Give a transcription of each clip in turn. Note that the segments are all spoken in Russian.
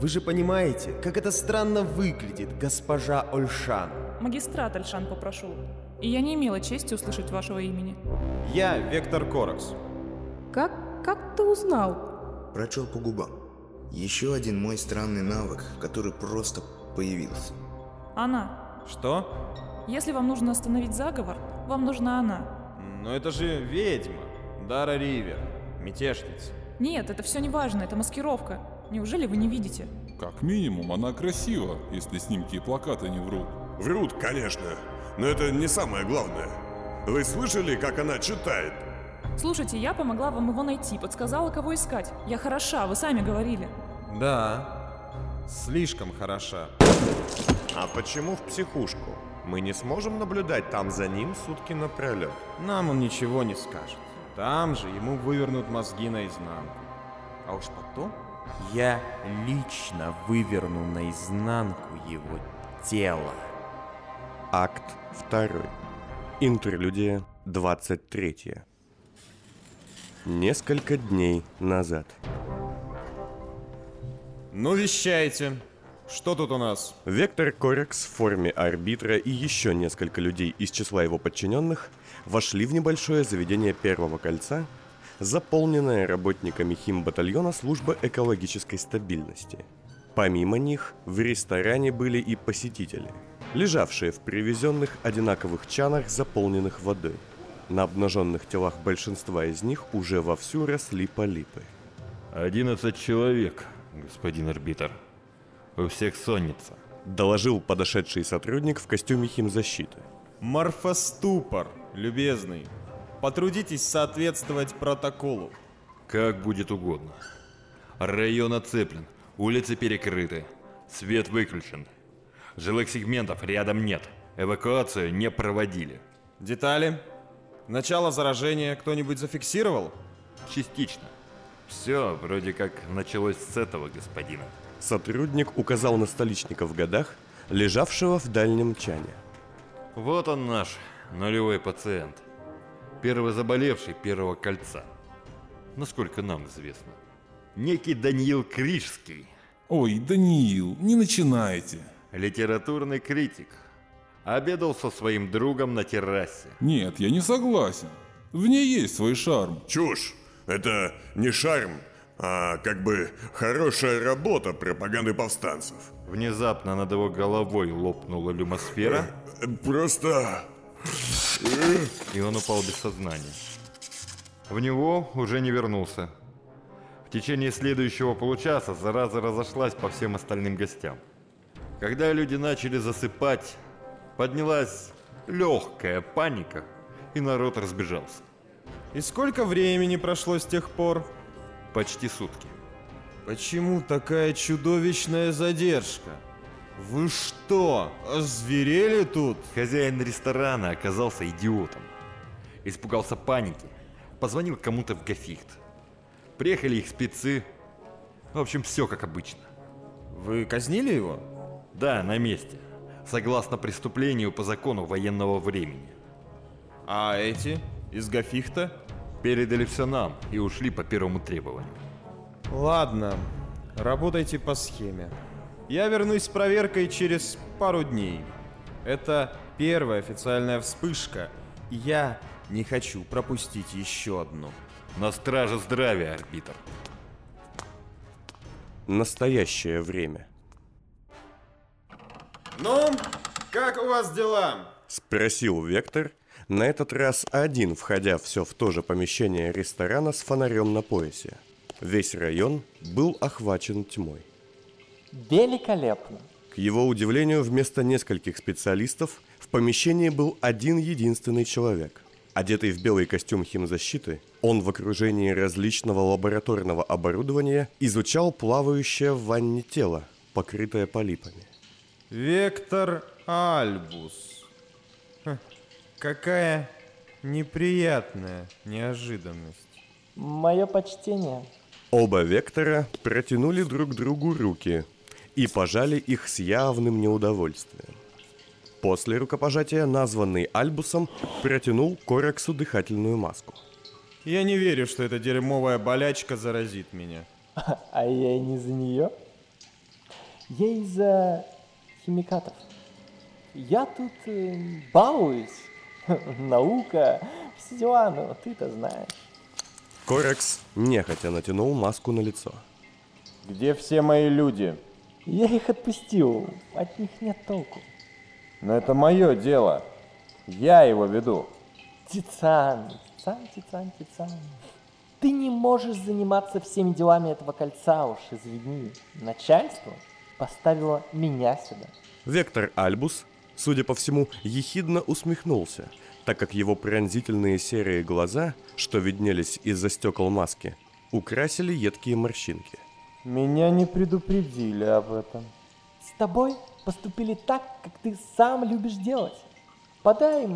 Вы же понимаете, как это странно выглядит, госпожа Ольшан. Магистрат Альшан попрошу. И я не имела чести услышать вашего имени. Я Вектор Коракс. Как, как ты узнал? Прочел по губам. Еще один мой странный навык, который просто появился. Она. Что? Если вам нужно остановить заговор, вам нужна она. Но это же ведьма. Дара Ривер. Мятежница. Нет, это все не важно, это маскировка. Неужели вы не видите? Как минимум, она красива, если снимки и плакаты не врут. Врут, конечно, но это не самое главное. Вы слышали, как она читает? Слушайте, я помогла вам его найти, подсказала, кого искать. Я хороша, вы сами говорили. Да, слишком хороша. А почему в психушку? Мы не сможем наблюдать там за ним сутки напролет. Нам он ничего не скажет. Там же ему вывернут мозги наизнанку. А уж потом я лично выверну наизнанку его тело. Акт 2. Интерлюдия 23. Несколько дней назад. Ну, вещайте. Что тут у нас? Вектор Корекс в форме арбитра и еще несколько людей из числа его подчиненных вошли в небольшое заведение Первого кольца, заполненное работниками химбатальона службы экологической стабильности. Помимо них, в ресторане были и посетители, лежавшие в привезенных одинаковых чанах, заполненных водой. На обнаженных телах большинства из них уже вовсю росли полипы. «Одиннадцать человек, господин арбитр. У всех сонница», — доложил подошедший сотрудник в костюме химзащиты. Морфоступор, любезный. Потрудитесь соответствовать протоколу. «Как будет угодно. Район оцеплен, улицы перекрыты, свет выключен. Жилых сегментов рядом нет, эвакуацию не проводили». Детали? Начало заражения кто-нибудь зафиксировал? Частично. Все вроде как началось с этого господина. Сотрудник указал на столичника в годах, лежавшего в дальнем чане. Вот он наш нулевой пациент. Первый заболевший первого кольца. Насколько нам известно. Некий Даниил Крижский. Ой, Даниил, не начинайте. Литературный критик. Обедал со своим другом на террасе. Нет, я не согласен. В ней есть свой шарм. Чушь! Это не шарм, а как бы хорошая работа пропаганды повстанцев. Внезапно над его головой лопнула люмосфера, Э, Просто... и он упал без сознания. В него уже не вернулся. В течение следующего получаса зараза разошлась по всем остальным гостям. Когда люди начали засыпать, поднялась легкая паника, и народ разбежался. И сколько времени прошло с тех пор? Почти сутки. Почему такая чудовищная задержка? Вы что, озверели тут? Хозяин ресторана оказался идиотом. Испугался паники. Позвонил кому-то в Гафихт. Приехали их спецы. В общем, все как обычно. Вы казнили его? Да, на месте. Согласно преступлению по закону военного времени. А эти? Из Гафихта? Передали все нам и ушли по первому требованию. Ладно, работайте по схеме. Я вернусь с проверкой через пару дней. Это первая официальная вспышка, и я не хочу пропустить еще одну. На страже здравия, арбитр. Настоящее время. Ну, как у вас дела? Спросил Вектор, на этот раз один, входя все в то же помещение ресторана с фонарем на поясе. Весь район был охвачен тьмой. Великолепно. К его удивлению, вместо нескольких специалистов в помещении был один единственный человек. Одетый в белый костюм химзащиты, он в окружении различного лабораторного оборудования изучал плавающее в ванне тело, покрытое полипами. Вектор Альбус. Ха, какая неприятная неожиданность. Мое почтение. Оба вектора протянули друг другу руки и пожали их с явным неудовольствием. После рукопожатия названный Альбусом протянул Кораксу дыхательную маску. Я не верю, что эта дерьмовая болячка заразит меня. А я и не за нее. Я из-за химикатов. Я тут э, балуюсь. Наука, все дела, ну ты-то знаешь. Корекс нехотя натянул маску на лицо. Где все мои люди? Я их отпустил, от них нет толку. Но это мое дело. Я его веду. Тицан, Тицан, Тицан, Тицан. Ты не можешь заниматься всеми делами этого кольца уж, извини. Начальство поставило меня сюда. Вектор Альбус, судя по всему, ехидно усмехнулся, так как его пронзительные серые глаза, что виднелись из-за стекол маски, украсили едкие морщинки. Меня не предупредили об этом. С тобой поступили так, как ты сам любишь делать. Подай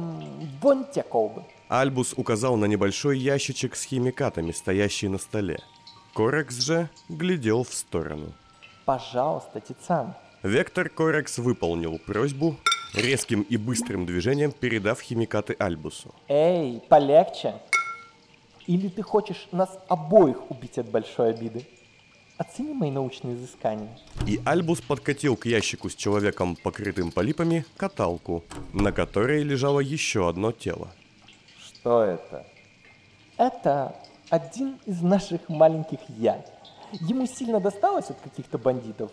вон те колбы. Альбус указал на небольшой ящичек с химикатами, стоящий на столе. Корекс же глядел в сторону. Пожалуйста, Тицан. Вектор Корекс выполнил просьбу, резким и быстрым движением передав химикаты Альбусу. Эй, полегче. Или ты хочешь нас обоих убить от большой обиды? Оцени мои научные изыскания. И Альбус подкатил к ящику с человеком, покрытым полипами, каталку, на которой лежало еще одно тело. Что это? Это один из наших маленьких я. Ему сильно досталось от каких-то бандитов.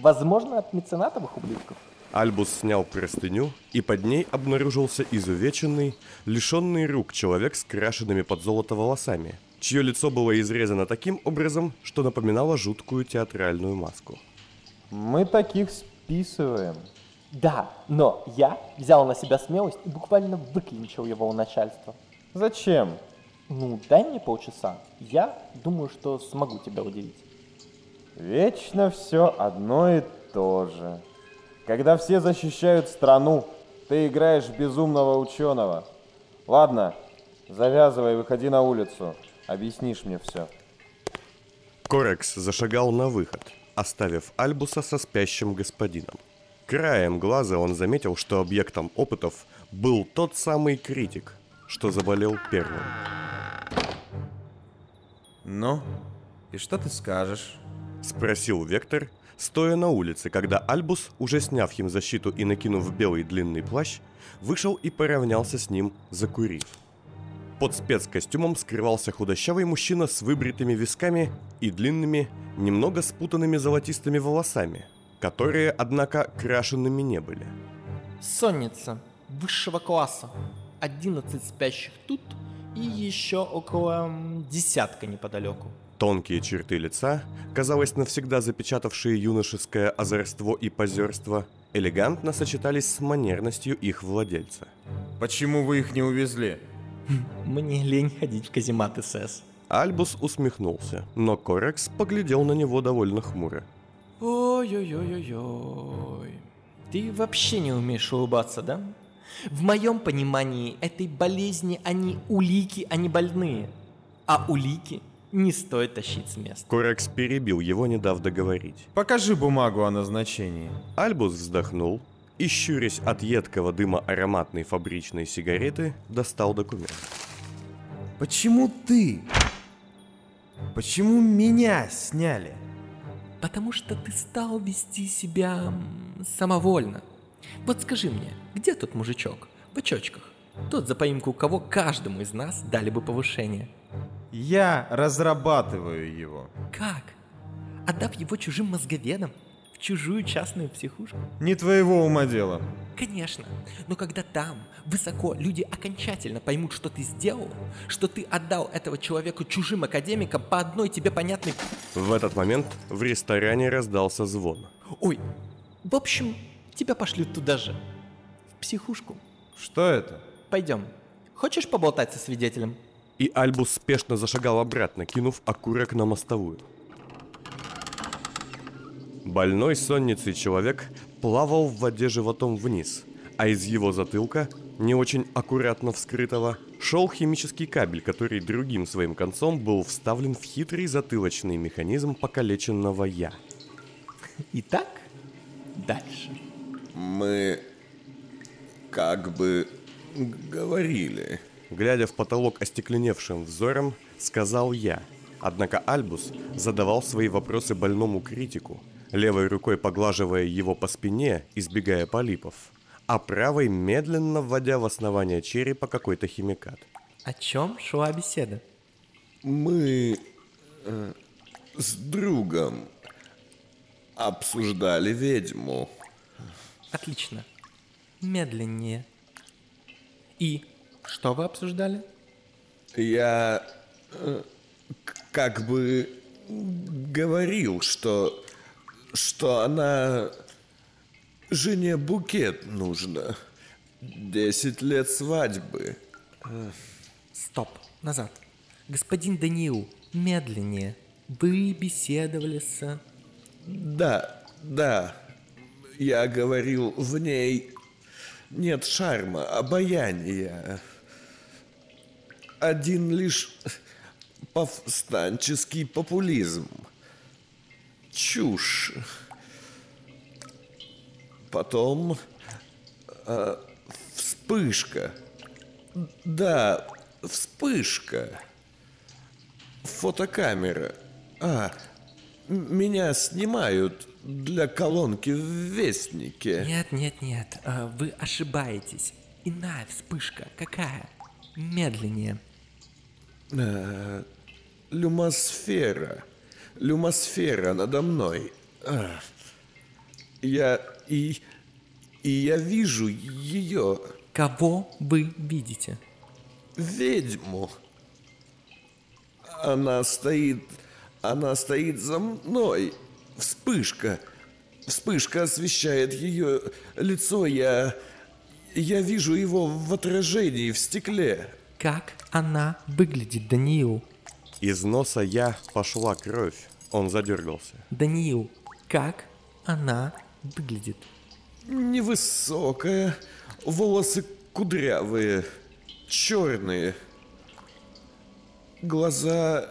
Возможно, от меценатовых ублюдков. Альбус снял простыню, и под ней обнаружился изувеченный, лишенный рук человек с крашенными под золото волосами, чье лицо было изрезано таким образом, что напоминало жуткую театральную маску. Мы таких списываем. Да, но я взял на себя смелость и буквально выклинчил его у начальства. Зачем? Ну, дай мне полчаса. Я думаю, что смогу тебя удивить. Вечно все одно и то же. Когда все защищают страну, ты играешь безумного ученого. Ладно, завязывай, выходи на улицу. Объяснишь мне все. Корекс зашагал на выход, оставив Альбуса со спящим господином. Краем глаза он заметил, что объектом опытов был тот самый критик, что заболел первым. Ну, и что ты скажешь? Спросил Вектор, стоя на улице, когда Альбус, уже сняв химзащиту и накинув белый длинный плащ, вышел и поравнялся с ним, закурив. Под спецкостюмом скрывался худощавый мужчина с выбритыми висками и длинными, немного спутанными золотистыми волосами, которые, однако, крашенными не были. Сонница высшего класса. 11 спящих тут и еще около десятка неподалеку. Тонкие черты лица, казалось, навсегда запечатавшие юношеское озорство и позерство, элегантно сочетались с манерностью их владельца. Почему вы их не увезли? Мне лень ходить в каземат СС. Альбус усмехнулся, но Корекс поглядел на него довольно хмуро. Ой-ой-ой-ой-ой. Ты вообще не умеешь улыбаться, да? В моем понимании этой болезни они улики, а не больные. А улики не стоит тащить с места. Корекс перебил его, не дав договорить. Покажи бумагу о назначении. Альбус вздохнул и, щурясь от едкого дыма ароматной фабричной сигареты, достал документ. Почему ты? Почему меня сняли? Потому что ты стал вести себя самовольно. Вот скажи мне, где тот мужичок в очочках? Тот, за поимку кого каждому из нас дали бы повышение. Я разрабатываю его. Как? Отдав его чужим мозговедам? В чужую частную психушку? Не твоего ума дело. Конечно. Но когда там, высоко, люди окончательно поймут, что ты сделал, что ты отдал этого человеку чужим академикам по одной тебе понятной... В этот момент в ресторане раздался звон. Ой, в общем, тебя пошлют туда же. В психушку. Что это? Пойдем. Хочешь поболтать со свидетелем? И Альбус спешно зашагал обратно, кинув окурок на мостовую. Больной сонницей человек плавал в воде животом вниз, а из его затылка, не очень аккуратно вскрытого, шел химический кабель, который другим своим концом был вставлен в хитрый затылочный механизм покалеченного «я». Итак, дальше. Мы как бы говорили. Глядя в потолок остекленевшим взором, сказал я. Однако Альбус задавал свои вопросы больному критику, левой рукой поглаживая его по спине, избегая полипов, а правой медленно вводя в основание черепа какой-то химикат. О чем шла беседа? Мы э, с другом обсуждали ведьму. Отлично. Медленнее. И что вы обсуждали? Я э, как бы говорил, что что она жене букет нужно. Десять лет свадьбы. Стоп, назад. Господин Даниил, медленнее. Вы беседовали с... Да, да. Я говорил, в ней нет шарма, обаяния. Один лишь повстанческий популизм. Чушь. Потом э, вспышка. Да, вспышка. Фотокамера. А, меня снимают для колонки в Вестнике. Нет, нет, нет, а, вы ошибаетесь. Иная вспышка. Какая? Медленнее. Э, люмосфера. Люмосфера надо мной. А. Я и... И я вижу ее, Кого вы видите? ведьму. Она стоит... Она стоит за мной. Вспышка. Вспышка освещает ее лицо. Я... Я вижу его в отражении в стекле. Как она выглядит, Даниил? Из носа я пошла кровь. Он задергался. Даниил, как она выглядит? Невысокая, волосы кудрявые, черные. Глаза...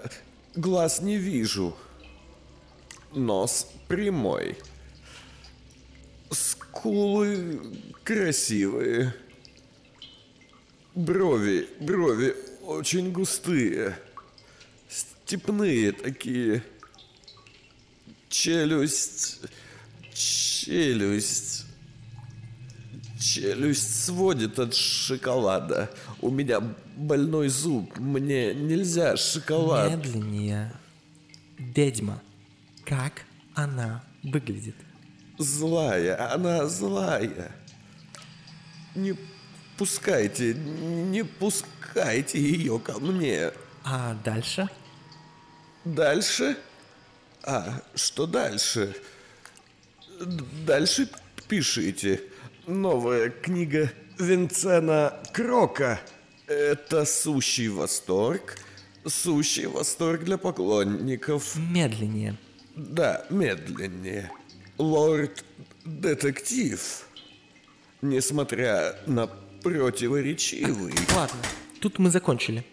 Глаз не вижу. Нос прямой. Скулы красивые. Брови, брови очень густые. Степные такие. Челюсть... Челюсть... Челюсть сводит от шоколада. У меня больной зуб. Мне нельзя шоколад. Медленнее. Ведьма. Как она выглядит? Злая, она злая. Не пускайте, не пускайте ее ко мне. А дальше? Дальше? А, что дальше? Дальше пишите. Новая книга Винцена Крока. Это сущий восторг. Сущий восторг для поклонников. Медленнее. Да, медленнее. Лорд-детектив. Несмотря на противоречивый... Ладно, тут мы закончили.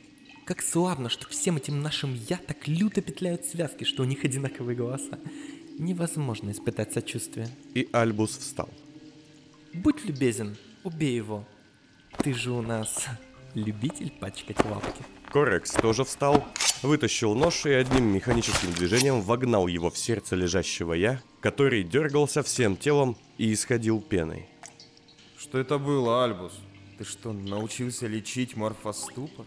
Как славно, что всем этим нашим «я» так люто петляют связки, что у них одинаковые голоса. Невозможно испытать сочувствие. И Альбус встал. Будь любезен, убей его. Ты же у нас любитель пачкать лапки. Корекс тоже встал, вытащил нож и одним механическим движением вогнал его в сердце лежащего я, который дергался всем телом и исходил пеной. Что это было, Альбус? Ты что, научился лечить морфоступор?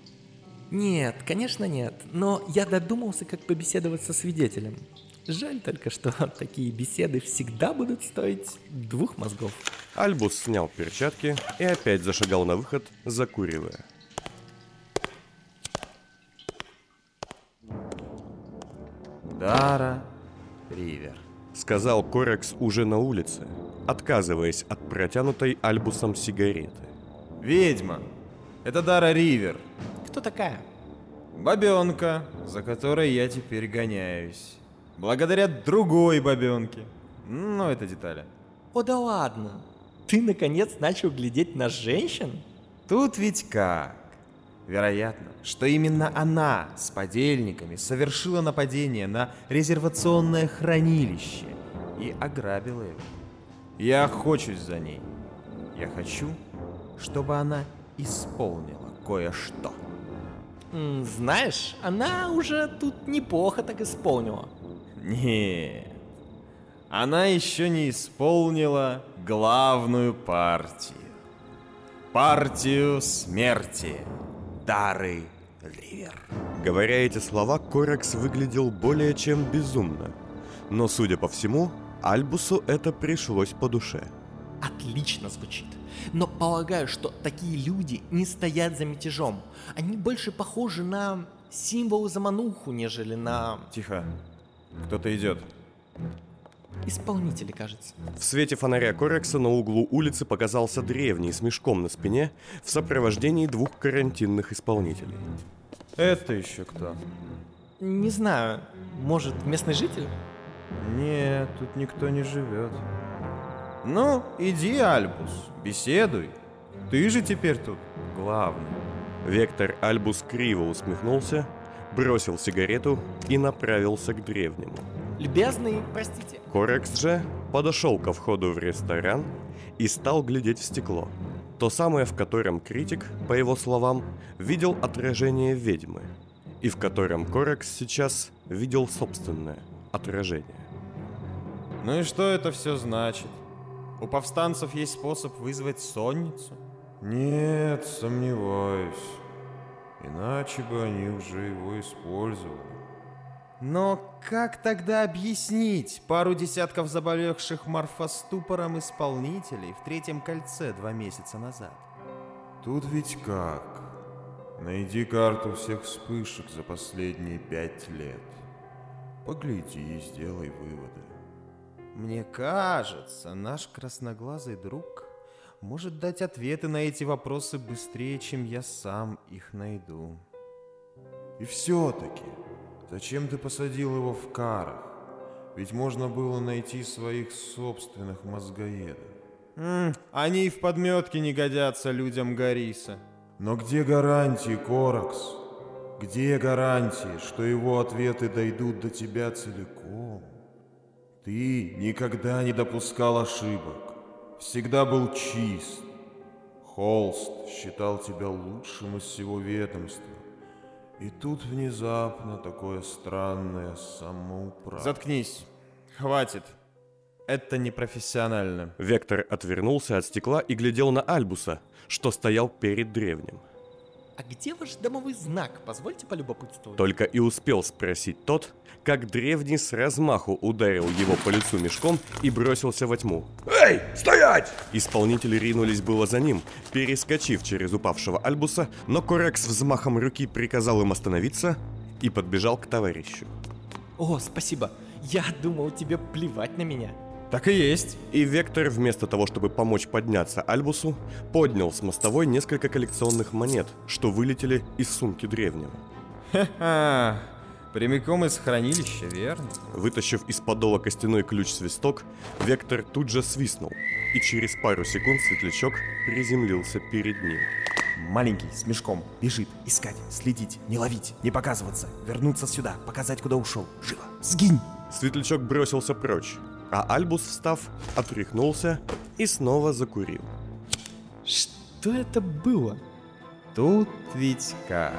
Нет, конечно нет, но я додумался, как побеседовать со свидетелем. Жаль только, что такие беседы всегда будут стоить двух мозгов. Альбус снял перчатки и опять зашагал на выход, закуривая. Дара Ривер. Сказал Корекс уже на улице, отказываясь от протянутой Альбусом сигареты. Ведьма. Это Дара Ривер. Кто такая? Бабенка, за которой я теперь гоняюсь. Благодаря другой бабенке. Но это детали. О да ладно. Ты наконец начал глядеть на женщин? Тут ведь как? Вероятно, что именно она с подельниками совершила нападение на резервационное хранилище и ограбила его. Я охочусь за ней. Я хочу, чтобы она исполнила кое-что. Знаешь, она уже тут неплохо так исполнила. Нет. она еще не исполнила главную партию. Партию смерти. Дары Ривер. Говоря эти слова, Корекс выглядел более чем безумно. Но, судя по всему, Альбусу это пришлось по душе. Отлично звучит. Но полагаю, что такие люди не стоят за мятежом. Они больше похожи на символ замануху, нежели на Тихо. Кто-то идет. исполнители, кажется. В свете фонаря Корекса на углу улицы показался древний с мешком на спине в сопровождении двух карантинных исполнителей. Это еще кто? Не знаю, может, местный житель? Нет, тут никто не живет. Ну, иди, Альбус, беседуй. Ты же теперь тут главный. Вектор Альбус криво усмехнулся, бросил сигарету и направился к древнему. Любезный, простите. Корекс же подошел ко входу в ресторан и стал глядеть в стекло. То самое, в котором критик, по его словам, видел отражение ведьмы, и в котором Корекс сейчас видел собственное отражение. Ну и что это все значит? У повстанцев есть способ вызвать сонницу? Нет, сомневаюсь. Иначе бы они уже его использовали. Но как тогда объяснить пару десятков заболевших морфоступором исполнителей в третьем кольце два месяца назад? Тут ведь как? Найди карту всех вспышек за последние пять лет. Погляди и сделай выводы. Мне кажется, наш красноглазый друг может дать ответы на эти вопросы быстрее, чем я сам их найду. И все-таки, зачем ты посадил его в карах? Ведь можно было найти своих собственных мозгоедов. М, они и в подметке не годятся людям Гариса. Но где гарантии, Коракс? Где гарантии, что его ответы дойдут до тебя целиком? Ты никогда не допускал ошибок, всегда был чист. Холст считал тебя лучшим из всего ведомства. И тут внезапно такое странное самоуправство. Заткнись. Хватит. Это непрофессионально. Вектор отвернулся от стекла и глядел на Альбуса, что стоял перед древним. А где ваш домовой знак? Позвольте полюбопытствовать. Только и успел спросить тот, как древний с размаху ударил его по лицу мешком и бросился во тьму. Эй, стоять! Исполнители ринулись было за ним, перескочив через упавшего Альбуса, но Корекс взмахом руки приказал им остановиться и подбежал к товарищу. О, спасибо. Я думал, тебе плевать на меня. Так и есть. И Вектор, вместо того, чтобы помочь подняться Альбусу, поднял с мостовой несколько коллекционных монет, что вылетели из сумки древнего. Ха-ха. Прямиком из хранилища, верно? Вытащив из подола костяной ключ-свисток, Вектор тут же свистнул, и через пару секунд светлячок приземлился перед ним. Маленький, с мешком, бежит, искать, следить, не ловить, не показываться, вернуться сюда, показать, куда ушел. Живо, сгинь! Светлячок бросился прочь, а Альбус, встав, отряхнулся и снова закурил. Что это было? Тут ведь как?